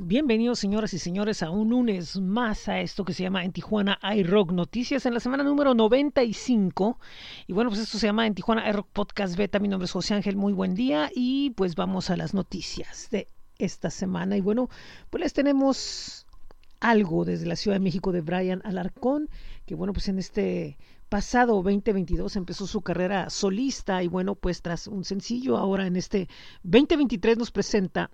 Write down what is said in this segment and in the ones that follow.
Bienvenidos señoras y señores a un lunes más a esto que se llama En Tijuana iRock Noticias en la semana número 95. Y bueno, pues esto se llama En Tijuana iRock Podcast Beta. Mi nombre es José Ángel, muy buen día y pues vamos a las noticias de esta semana. Y bueno, pues les tenemos algo desde la Ciudad de México de Brian Alarcón, que bueno, pues en este pasado 2022 empezó su carrera solista y bueno, pues tras un sencillo, ahora en este 2023 nos presenta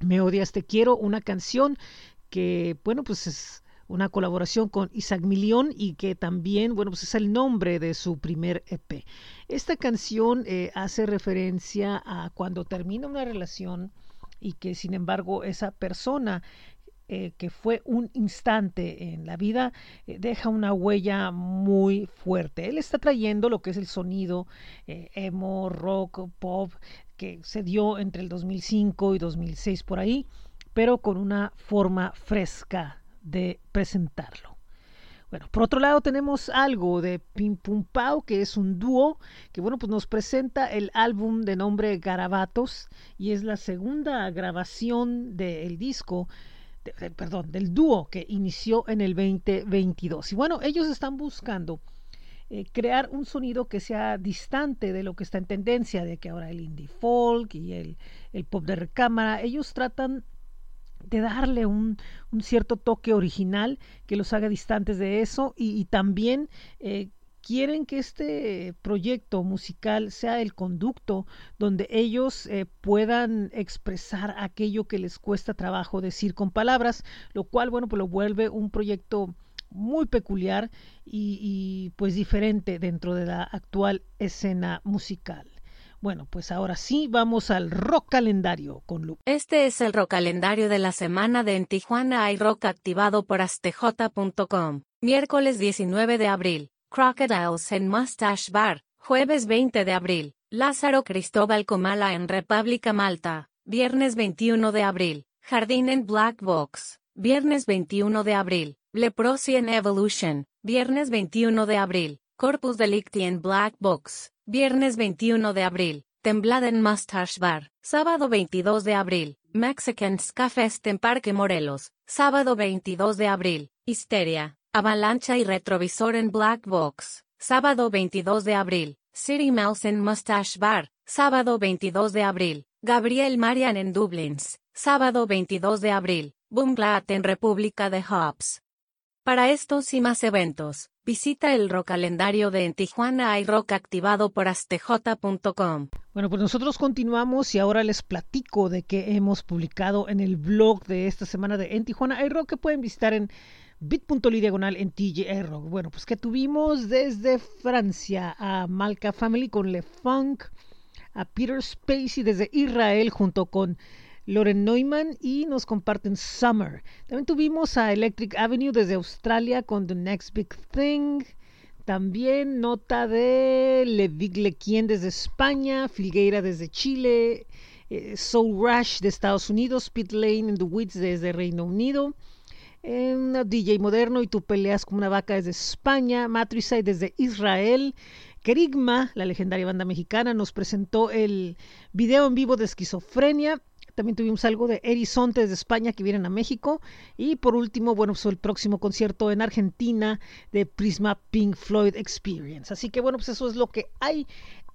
me odias, te quiero, una canción que, bueno, pues es una colaboración con Isaac Milión y que también, bueno, pues es el nombre de su primer EP. Esta canción eh, hace referencia a cuando termina una relación y que sin embargo esa persona eh, que fue un instante en la vida, eh, deja una huella muy fuerte. Él está trayendo lo que es el sonido emo, rock, pop, que se dio entre el 2005 y 2006 por ahí, pero con una forma fresca de presentarlo. Bueno, por otro lado tenemos algo de Pim Pum Pau, que es un dúo que bueno, pues nos presenta el álbum de nombre Garabatos y es la segunda grabación del disco, perdón, del dúo que inició en el 2022. Y bueno, ellos están buscando eh, crear un sonido que sea distante de lo que está en tendencia, de que ahora el indie folk y el, pop de recámara, ellos tratan de darle un, cierto toque original que los haga distantes de eso y, también eh, quieren que este proyecto musical sea el conducto donde ellos eh, puedan expresar aquello que les cuesta trabajo decir con palabras, lo cual, bueno, pues lo vuelve un proyecto muy peculiar y, pues diferente dentro de la actual escena musical. Bueno, pues ahora sí vamos al rock calendario con Lu. Este es el rock calendario de la semana de En Tijuana hay rock activado por astj.com. Miércoles 19 de abril, Crocodiles en Mustache Bar. Jueves 20 de abril, Lázaro Cristóbal Comala en República Malta. Viernes 21 de abril, Jardín en Black Box. Viernes 21 de abril, Leprosy and Evolution, viernes 21 de abril, Corpus Delicti en Black Box, viernes 21 de abril, Temblada en Mustache Bar, sábado 22 de abril, Mexican Ska en Parque Morelos, sábado 22 de abril, Histeria, Avalancha y Retrovisor en Black Box, sábado 22 de abril, City Mouse en Mustache Bar, sábado 22 de abril, Gabriel Marian en Dublins, sábado 22 de abril, Boomblat en República de Hobbs, para estos y más eventos, visita el rock calendario de En Tijuana hay rock activado por astj.com. Bueno, pues nosotros continuamos y ahora les platico de que hemos publicado en el blog de esta semana de En Tijuana hay rock que pueden visitar en bit.ly diagonal en TJ Rock. Bueno, pues que tuvimos desde Francia a Malca Family con Le Funk, a Peter Spacey desde Israel junto con Loren Neumann y nos comparten Summer. También tuvimos a Electric Avenue desde Australia con The Next Big Thing. También nota de Levig Lequien desde España, Filgueira desde Chile, eh, Soul Rush de Estados Unidos, Pit Lane and The Woods desde Reino Unido. DJ moderno y tú peleas como una vaca desde España, Matricide desde Israel, Kerigma, la legendaria banda mexicana, nos presentó el video en vivo de esquizofrenia también tuvimos algo de Erizonte de España que vienen a México. Y por último, bueno, pues el próximo concierto en Argentina de Prisma Pink Floyd Experience. Así que bueno, pues eso es lo que hay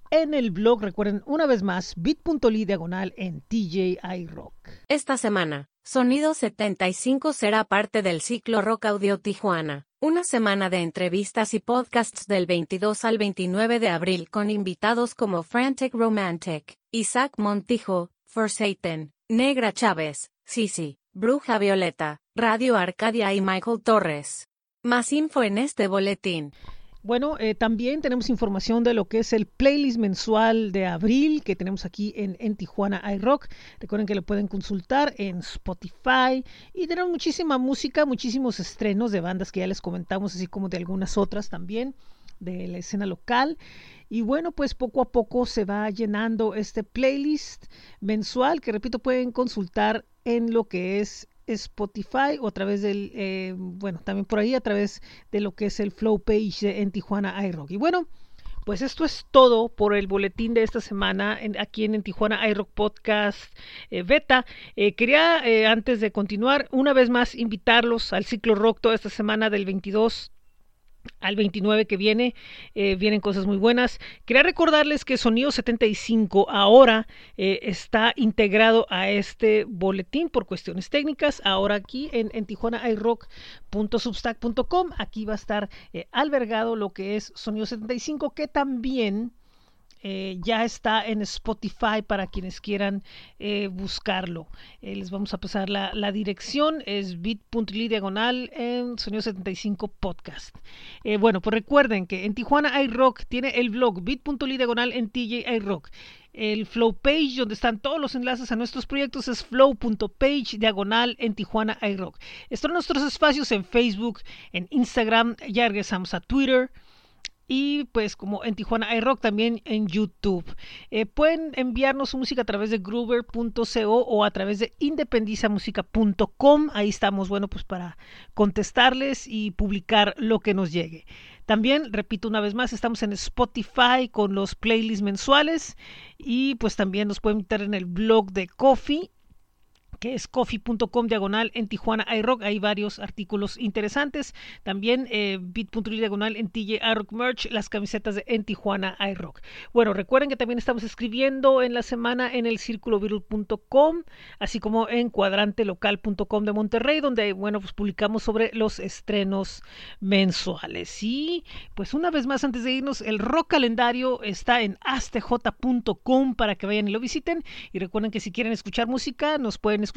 en el blog. Recuerden una vez más, bit.ly diagonal en TJI Rock. Esta semana, Sonido 75 será parte del ciclo Rock Audio Tijuana. Una semana de entrevistas y podcasts del 22 al 29 de abril con invitados como Frantic Romantic, Isaac Montijo, Forsaken, Negra Chávez, Sisi, Bruja Violeta, Radio Arcadia y Michael Torres. Más info en este boletín. Bueno, eh, también tenemos información de lo que es el playlist mensual de abril que tenemos aquí en, en Tijuana iRock. Recuerden que lo pueden consultar en Spotify y tenemos muchísima música, muchísimos estrenos de bandas que ya les comentamos, así como de algunas otras también de la escena local. Y bueno, pues poco a poco se va llenando este playlist mensual que, repito, pueden consultar en lo que es Spotify o a través del, eh, bueno, también por ahí a través de lo que es el Flow Page en Tijuana iRock. Y bueno, pues esto es todo por el boletín de esta semana aquí en, Tijuana iRock Podcast eh, Beta. Eh, quería, antes de continuar, una vez más invitarlos al ciclo rock toda esta semana del 22 al 29 que viene, eh, vienen cosas muy buenas. Quería recordarles que Sonido 75 ahora eh, está integrado a este boletín por cuestiones técnicas. Ahora aquí en, en tijuanairock.substack.com, aquí va a estar eh, albergado lo que es Sonido 75, que también eh, ya está en Spotify para quienes quieran eh, buscarlo. Eh, les vamos a pasar la, dirección, es bit.ly diagonal en Sonido 75 Podcast. bueno, pues recuerden que en Tijuana iRock tiene el blog bit.ly diagonal en TJ iRock. El flow page donde están todos los enlaces a nuestros proyectos es flow.page diagonal en Tijuana iRock. Están nuestros espacios en Facebook, en Instagram, ya regresamos a Twitter y pues como en Tijuana iRock también en YouTube. Eh, pueden enviarnos su música a través de groover.co o a través de independizamusica.com. Ahí estamos, bueno, pues para contestarles y publicar lo que nos llegue. También, repito una vez más, estamos en Spotify con los playlists mensuales y pues también nos pueden meter en el blog de Coffee que es coffee.com diagonal en Tijuana iRock. Hay varios artículos interesantes. También eh, diagonal en TJ iRock Merch, las camisetas de en Tijuana iRock. Bueno, recuerden que también estamos escribiendo en la semana en el círculovirul.com, así como en cuadrantelocal.com de Monterrey, donde, bueno, pues publicamos sobre los estrenos mensuales. Y pues una vez más, antes de irnos, el rock calendario está en astj.com para que vayan y lo visiten. Y recuerden que si quieren escuchar música, nos pueden escuchar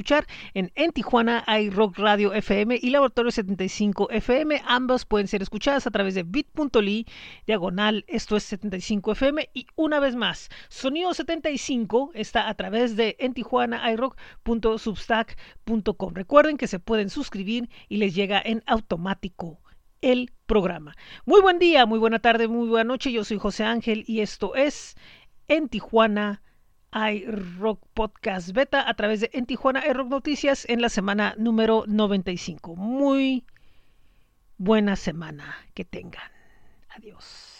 en, en Tijuana hay Rock Radio FM y Laboratorio 75 FM. Ambas pueden ser escuchadas a través de bit.ly, diagonal, esto es 75 FM. Y una vez más, Sonido 75 está a través de en Tijuana iRock.substack.com. Recuerden que se pueden suscribir y les llega en automático el programa. Muy buen día, muy buena tarde, muy buena noche. Yo soy José Ángel y esto es En Tijuana iRock Podcast Beta a través de En Tijuana iRock Noticias en la semana número 95. Muy buena semana que tengan. Adiós.